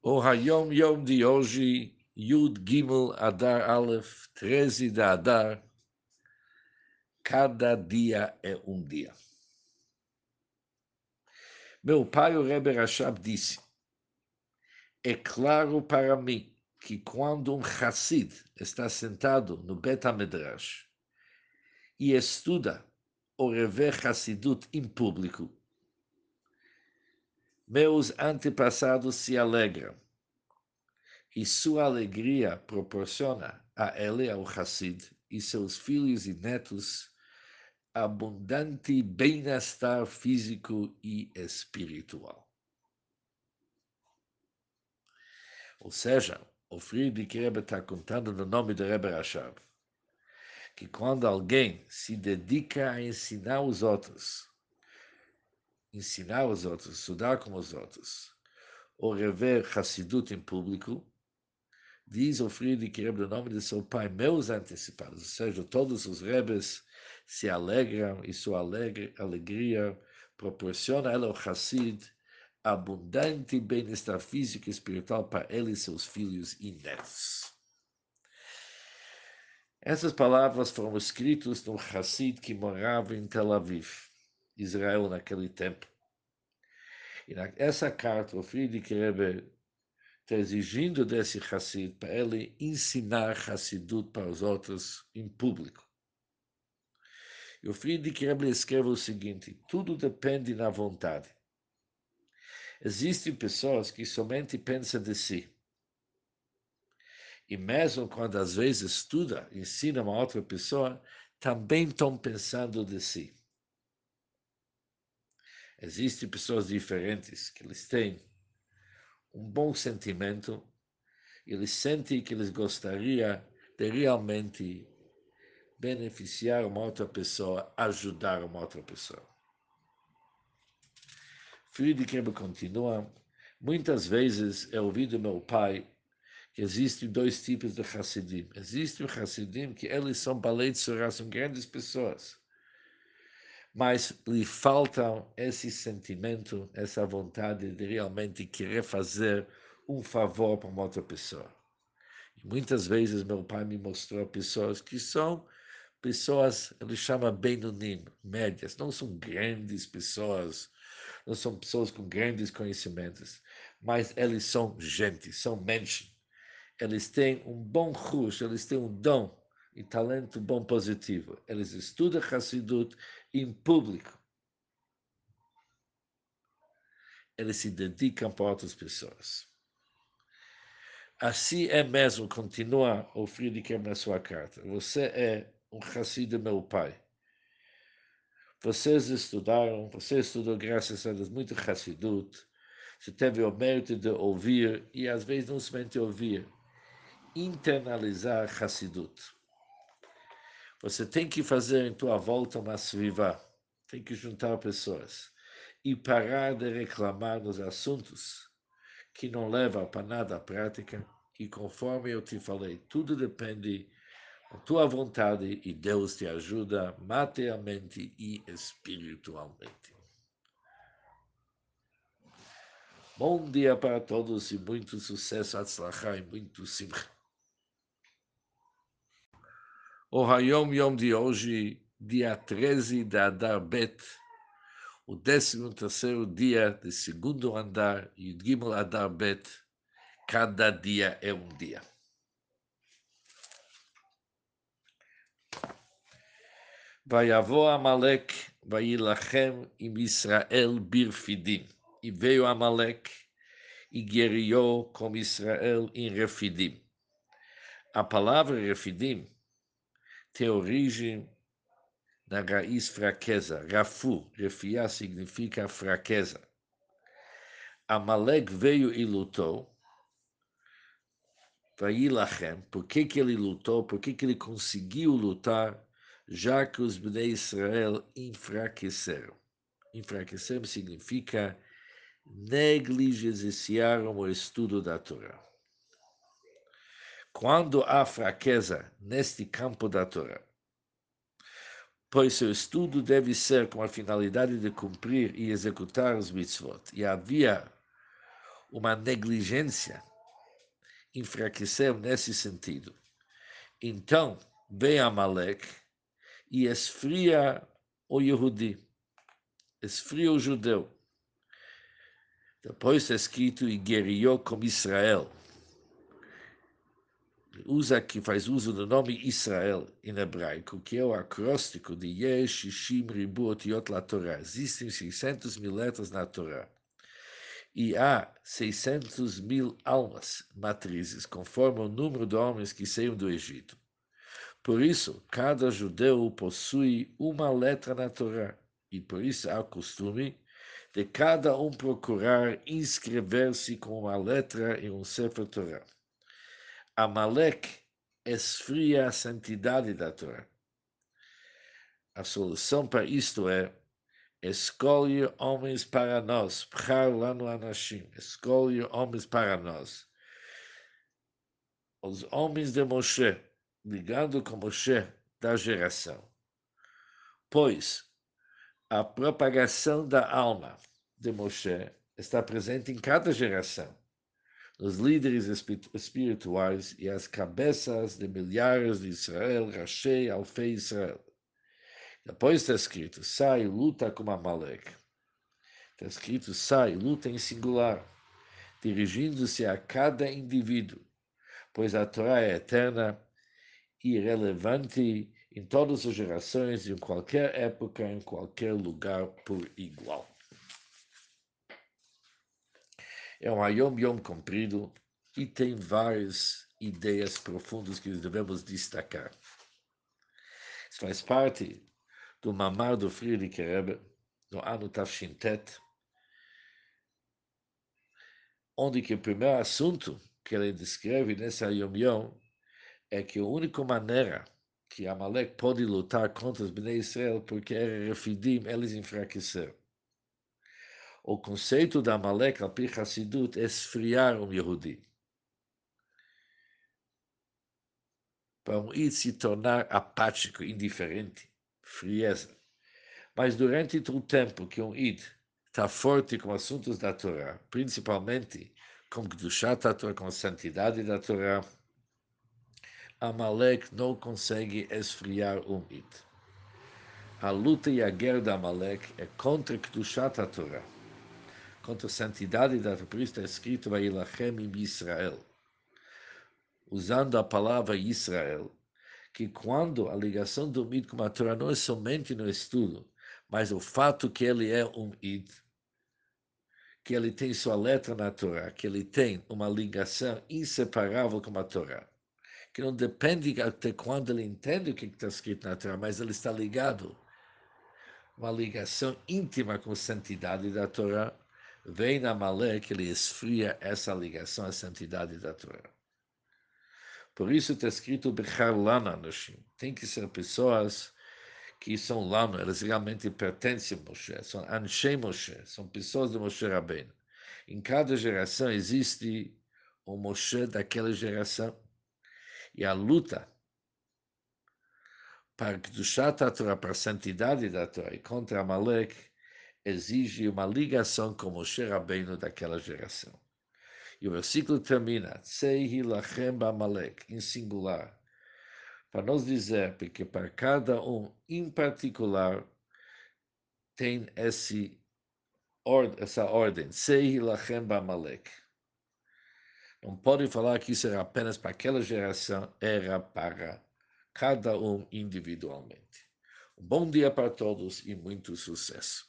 O Hayom Yom de hoje, Yud Gimel Adar Aleph, 13 de Adar. Cada dia é um dia. Meu pai, o Rebbe Rashab, disse: É claro para mim que quando um Hassid está sentado no Bet HaMedrash e estuda o Rever Hassidut em público, meus antepassados se alegram, e sua alegria proporciona a ele, ao Hassid, e seus filhos e netos, abundante bem-estar físico e espiritual. Ou seja, o Friedrich Rebbe está contando no nome do Rebbe Rashab, que quando alguém se dedica a ensinar os outros, ensinar os outros, estudar com os outros, ou rever Hassidut em público, diz o Friedrich Rebbe no nome de seu pai, meus antecipados, ou seja, todos os Rebes se alegram e sua alegre, alegria proporciona ela, o Hassid, abundante bem-estar físico e espiritual para ele e seus filhos e netos. Essas palavras foram escritas no Hassid que morava em Tel Aviv. Israel naquele tempo. E essa carta, o Friedrich Rebbe está exigindo desse Hassid para ele ensinar Hassidut para os outros em público. E o Friedrich Rebbe escreve o seguinte: tudo depende na vontade. Existem pessoas que somente pensam de si. E mesmo quando às vezes estuda, ensina uma outra pessoa, também estão pensando de si. Existem pessoas diferentes que eles têm um bom sentimento, eles sentem que eles gostariam de realmente beneficiar uma outra pessoa, ajudar uma outra pessoa. Friedrich continua, muitas vezes eu ouvi do meu pai que existem dois tipos de Hassidim. Existem Hassidim que eles são balei de são grandes pessoas mas lhe falta esse sentimento, essa vontade de realmente querer fazer um favor para uma outra pessoa. E muitas vezes meu pai me mostrou pessoas que são pessoas, ele chama Benunim, médias, não são grandes pessoas, não são pessoas com grandes conhecimentos, mas eles são gente, são menschen. Eles têm um bom rush, eles têm um dom e talento bom positivo. Eles estudam Hassidut em público. Eles se dedicam para outras pessoas. Assim é mesmo, continua o Friedrich na sua carta. Você é um Hassid meu pai. Vocês estudaram, você estudou, graças a Deus, muito Hassidut. Você teve o mérito de ouvir, e às vezes não somente ouvir, internalizar Hassidut. Você tem que fazer em tua volta uma sviva, tem que juntar pessoas e parar de reclamar nos assuntos que não levam para nada à prática. E conforme eu te falei, tudo depende da tua vontade e Deus te ajuda materialmente e espiritualmente. Bom dia para todos e muito sucesso, atzlachá e muito simcha. O Hayom Yom de hoje, dia 13 de Adar Bet, o 13 terceiro dia do segundo andar, e o Gimel Adar Bet, cada dia é um dia. Vayavo Amalek, Vayilachem im Israel birfidim. E veio Amalek e guerreou com Israel em Refidim. A palavra Refidim tem origem na raiz fraqueza. Rafu, refiá significa fraqueza. Amalek veio e lutou. Vailachem, por que, que ele lutou? Por que, que ele conseguiu lutar? Já que os Bnei Israel enfraqueceram. Enfraqueceram significa negligenciaram o estudo da Torá. Quando há fraqueza neste campo da Torá, pois seu estudo deve ser com a finalidade de cumprir e executar os mitzvot, e havia uma negligência, enfraqueceu nesse sentido. Então, vem Amalek e esfria o Yehudi, esfria o judeu. Depois é escrito e guerreou com Israel. Usa que faz uso do nome Israel em hebraico, que é o acróstico de Yesh, Shishim, Ribu, Otiot, La Torá. Existem 600 mil letras na Torá e há 600 mil almas matrizes, conforme o número de homens que saíram do Egito. Por isso, cada judeu possui uma letra na Torá, e por isso há o costume de cada um procurar inscrever-se com uma letra em um Sefer Torá. Amalek esfria a santidade da Torá. A solução para isto é escolhe homens para nós, Pchar lanu anashim, escolhe homens para nós. Os homens de Moshe, ligando com Moshe da geração. Pois a propagação da alma de Moshe está presente em cada geração. Os líderes espirituais e as cabeças de milhares de Israel, Rashei, Alfei Israel. Depois está escrito, sai, luta com Amalek. Está escrito, sai, luta em singular, dirigindo-se a cada indivíduo, pois a Torá é eterna e relevante em todas as gerações, em qualquer época, em qualquer lugar, por igual. É um Ayom Yom comprido e tem várias ideias profundas que devemos destacar. Isso faz parte do Mamar do Friedrich Rebbe, no ano Tafshintet, onde que o primeiro assunto que ele descreve nesse Yom Yom é que a única maneira que Amalek pode lutar contra os Bnei Israel porque era refidim, eles enfraqueceram. O conceito da Amalek, al Hassidut, é esfriar um Yehudi. Para um Id se tornar apático, indiferente frieza. Mas durante o tempo que um Id está forte com assuntos da Torá, principalmente com Kedushat da Torá, com a santidade da Torá, Amalek não consegue esfriar um Id. A luta e a guerra da Amalek é contra Kedushat da Torá, contra a santidade da. Por isso está escrito, Vailachem em Israel. Usando a palavra Israel, que quando a ligação do Id com a Torá não é somente no estudo, mas o fato que ele é um Id, que ele tem sua letra na Torá, que ele tem uma ligação inseparável com a Torá, que não depende até quando ele entende o que está escrito na Torá, mas ele está ligado, uma ligação íntima com a santidade da Torá, vem na Malé que ele esfria essa ligação à santidade da Torá. Por isso está escrito Bechar Lana Noshim. Tem que ser pessoas que são Lana, elas realmente pertencem a Moshe, são Anshei Moshe, são pessoas de Moshe Rabbeinu. Em cada geração existe o Moshe daquela geração. E a luta para do Torá, para a santidade da Torá e contra Amalek, exige uma ligação com Moshe Rabbeinu daquela geração. E o versículo termina, Tseihi lachem em singular, para nos dizer que para cada um em particular tem esse, essa ordem, Tseihi lachem. Não pode falar que isso era apenas para aquela geração, era para cada um individualmente. Um bom dia para todos e muito sucesso.